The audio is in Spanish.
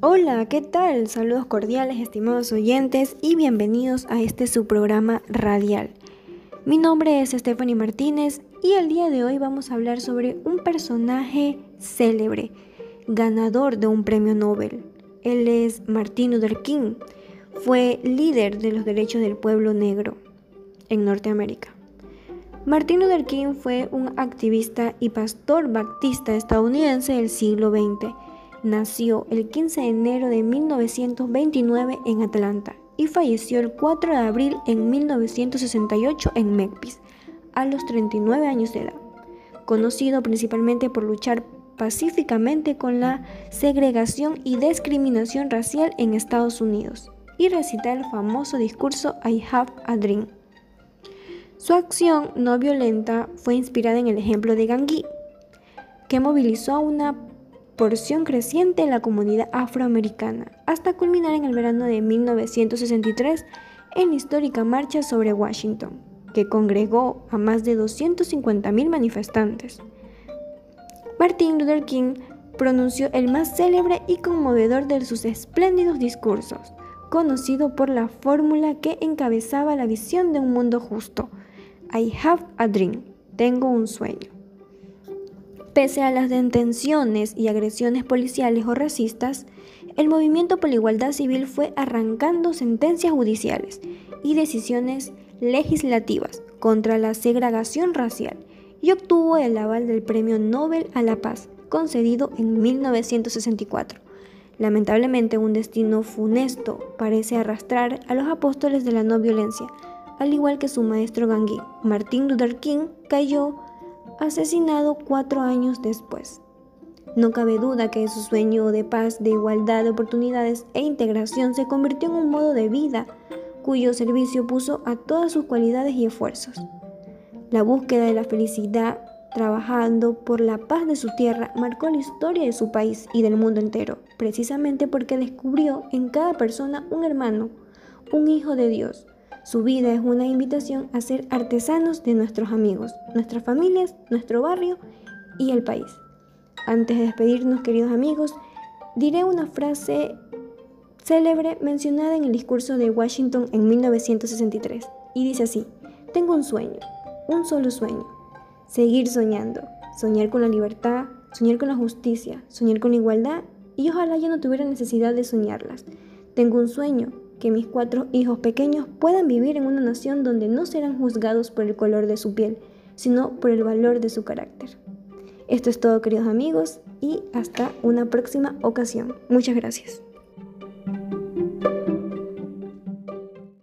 Hola, ¿qué tal? Saludos cordiales, estimados oyentes, y bienvenidos a este su programa radial. Mi nombre es Stephanie Martínez y el día de hoy vamos a hablar sobre un personaje célebre, ganador de un premio Nobel. Él es Martin Luther King. Fue líder de los derechos del pueblo negro en Norteamérica. Martin Luther King fue un activista y pastor baptista estadounidense del siglo XX Nació el 15 de enero de 1929 en Atlanta y falleció el 4 de abril en 1968 en Memphis, a los 39 años de edad. Conocido principalmente por luchar pacíficamente con la segregación y discriminación racial en Estados Unidos y recitar el famoso discurso I Have a Dream. Su acción no violenta fue inspirada en el ejemplo de Gandhi, que movilizó a una porción creciente en la comunidad afroamericana, hasta culminar en el verano de 1963 en la histórica marcha sobre Washington, que congregó a más de 250.000 manifestantes. Martin Luther King pronunció el más célebre y conmovedor de sus espléndidos discursos, conocido por la fórmula que encabezaba la visión de un mundo justo. I have a dream, tengo un sueño. Pese a las detenciones y agresiones policiales o racistas, el movimiento por la igualdad civil fue arrancando sentencias judiciales y decisiones legislativas contra la segregación racial y obtuvo el aval del Premio Nobel a la Paz, concedido en 1964. Lamentablemente, un destino funesto parece arrastrar a los apóstoles de la no violencia, al igual que su maestro Gandhi. Martin Luther King cayó asesinado cuatro años después. No cabe duda que su sueño de paz, de igualdad de oportunidades e integración se convirtió en un modo de vida cuyo servicio puso a todas sus cualidades y esfuerzos. La búsqueda de la felicidad trabajando por la paz de su tierra marcó la historia de su país y del mundo entero, precisamente porque descubrió en cada persona un hermano, un hijo de Dios, su vida es una invitación a ser artesanos de nuestros amigos, nuestras familias, nuestro barrio y el país. Antes de despedirnos, queridos amigos, diré una frase célebre mencionada en el discurso de Washington en 1963 y dice así, tengo un sueño, un solo sueño, seguir soñando, soñar con la libertad, soñar con la justicia, soñar con la igualdad y ojalá ya no tuviera necesidad de soñarlas. Tengo un sueño, que mis cuatro hijos pequeños puedan vivir en una nación donde no serán juzgados por el color de su piel, sino por el valor de su carácter. Esto es todo queridos amigos y hasta una próxima ocasión. Muchas gracias.